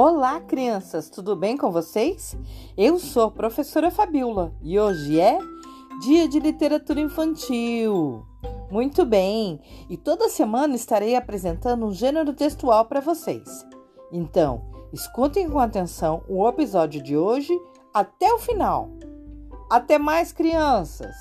Olá, crianças, tudo bem com vocês? Eu sou a professora Fabiola e hoje é Dia de Literatura Infantil. Muito bem, e toda semana estarei apresentando um gênero textual para vocês. Então, escutem com atenção o episódio de hoje até o final. Até mais, crianças!